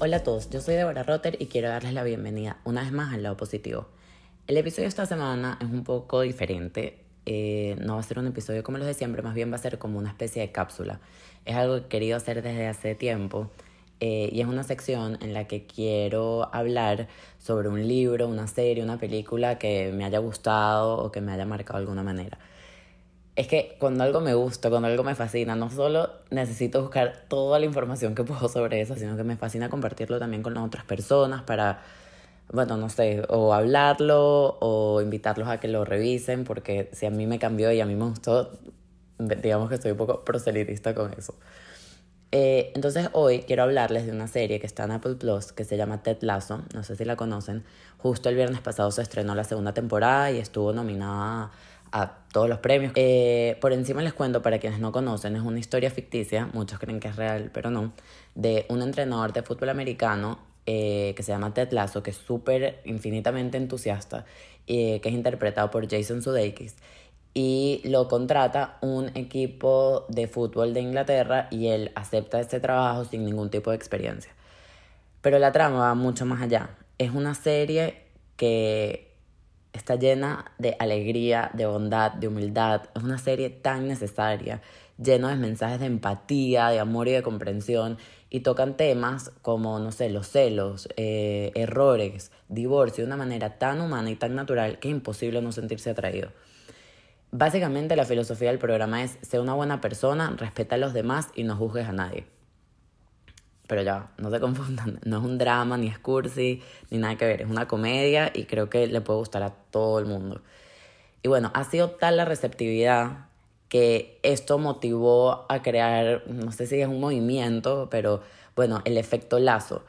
Hola a todos, yo soy Deborah Rotter y quiero darles la bienvenida una vez más al lado positivo. El episodio de esta semana es un poco diferente, eh, no va a ser un episodio como los de siempre, más bien va a ser como una especie de cápsula. Es algo que he querido hacer desde hace tiempo eh, y es una sección en la que quiero hablar sobre un libro, una serie, una película que me haya gustado o que me haya marcado de alguna manera es que cuando algo me gusta, cuando algo me fascina, no solo necesito buscar toda la información que puedo sobre eso, sino que me fascina compartirlo también con otras personas para, bueno, no sé, o hablarlo o invitarlos a que lo revisen, porque si a mí me cambió y a mí me gustó, digamos que estoy un poco proselitista con eso. Eh, entonces hoy quiero hablarles de una serie que está en Apple Plus que se llama Ted Lasso, no sé si la conocen. Justo el viernes pasado se estrenó la segunda temporada y estuvo nominada a todos los premios. Eh, por encima les cuento, para quienes no conocen, es una historia ficticia, muchos creen que es real, pero no, de un entrenador de fútbol americano eh, que se llama Ted Lasso, que es súper infinitamente entusiasta, eh, que es interpretado por Jason Sudeikis. Y lo contrata un equipo de fútbol de Inglaterra y él acepta este trabajo sin ningún tipo de experiencia. Pero la trama va mucho más allá. Es una serie que está llena de alegría, de bondad, de humildad. Es una serie tan necesaria, lleno de mensajes de empatía, de amor y de comprensión. Y tocan temas como, no sé, los celos, eh, errores, divorcio, de una manera tan humana y tan natural que es imposible no sentirse atraído. Básicamente la filosofía del programa es, ser una buena persona, respeta a los demás y no juzgues a nadie. Pero ya, no se confundan, no es un drama, ni es cursi, ni nada que ver, es una comedia y creo que le puede gustar a todo el mundo. Y bueno, ha sido tal la receptividad que esto motivó a crear, no sé si es un movimiento, pero bueno, el efecto lazo,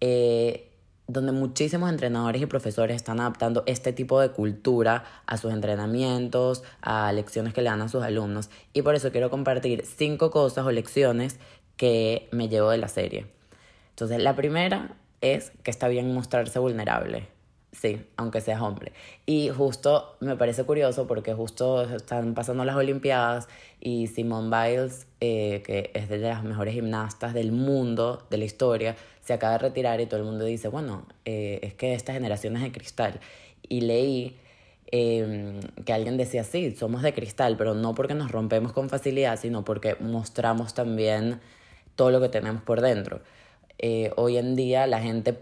eh, donde muchísimos entrenadores y profesores están adaptando este tipo de cultura a sus entrenamientos, a lecciones que le dan a sus alumnos. Y por eso quiero compartir cinco cosas o lecciones que me llevo de la serie. Entonces, la primera es que está bien mostrarse vulnerable. Sí, aunque seas hombre. Y justo me parece curioso porque justo están pasando las Olimpiadas y Simone Biles, eh, que es de las mejores gimnastas del mundo, de la historia, se acaba de retirar y todo el mundo dice, bueno, eh, es que esta generación es de cristal. Y leí em, que alguien decía, sí, somos de cristal, pero no porque nos rompemos con facilidad, sino porque mostramos también todo lo que tenemos por dentro. Eh, hoy en día la gente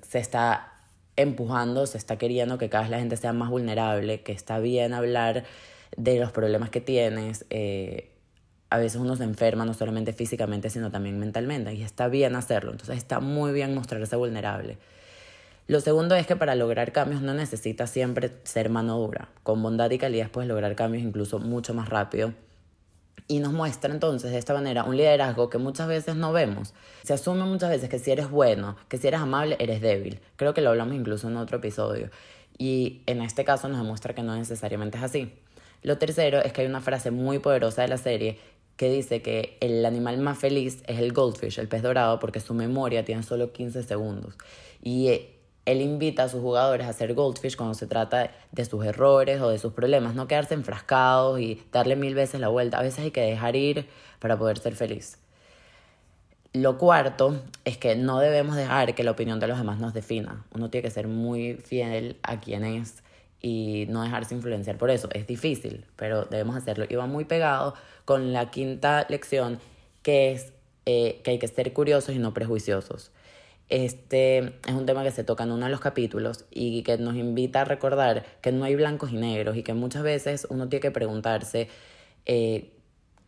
se está empujando, se está queriendo que cada vez la gente sea más vulnerable, que está bien hablar de los problemas que tienes. Eh, a veces uno se enferma no solamente físicamente, sino también mentalmente, y está bien hacerlo. Entonces está muy bien mostrarse vulnerable. Lo segundo es que para lograr cambios no necesitas siempre ser mano dura. Con bondad y calidad puedes lograr cambios incluso mucho más rápido y nos muestra entonces de esta manera un liderazgo que muchas veces no vemos. Se asume muchas veces que si eres bueno, que si eres amable, eres débil. Creo que lo hablamos incluso en otro episodio. Y en este caso nos demuestra que no necesariamente es así. Lo tercero es que hay una frase muy poderosa de la serie que dice que el animal más feliz es el goldfish, el pez dorado, porque su memoria tiene solo 15 segundos. Y eh, él invita a sus jugadores a ser goldfish cuando se trata de sus errores o de sus problemas, no quedarse enfrascados y darle mil veces la vuelta. A veces hay que dejar ir para poder ser feliz. Lo cuarto es que no debemos dejar que la opinión de los demás nos defina. Uno tiene que ser muy fiel a quien es y no dejarse influenciar por eso. Es difícil, pero debemos hacerlo. Y va muy pegado con la quinta lección, que es eh, que hay que ser curiosos y no prejuiciosos. Este es un tema que se toca en uno de los capítulos y que nos invita a recordar que no hay blancos y negros y que muchas veces uno tiene que preguntarse eh,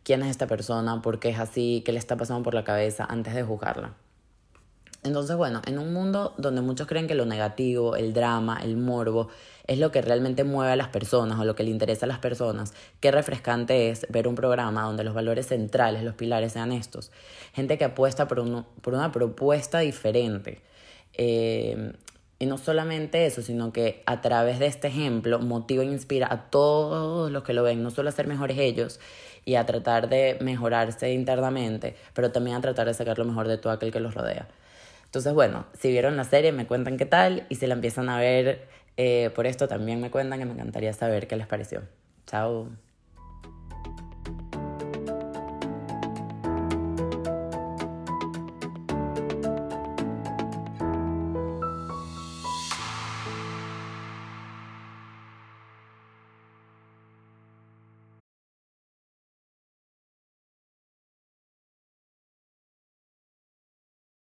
quién es esta persona, por qué es así, qué le está pasando por la cabeza antes de juzgarla. Entonces, bueno, en un mundo donde muchos creen que lo negativo, el drama, el morbo, es lo que realmente mueve a las personas o lo que le interesa a las personas, qué refrescante es ver un programa donde los valores centrales, los pilares sean estos. Gente que apuesta por, por una propuesta diferente. Eh, y no solamente eso, sino que a través de este ejemplo motiva e inspira a todos los que lo ven, no solo a ser mejores ellos y a tratar de mejorarse internamente, pero también a tratar de sacar lo mejor de todo aquel que los rodea. Entonces, bueno, si vieron la serie, me cuentan qué tal y si la empiezan a ver eh, por esto, también me cuentan que me encantaría saber qué les pareció. Chao.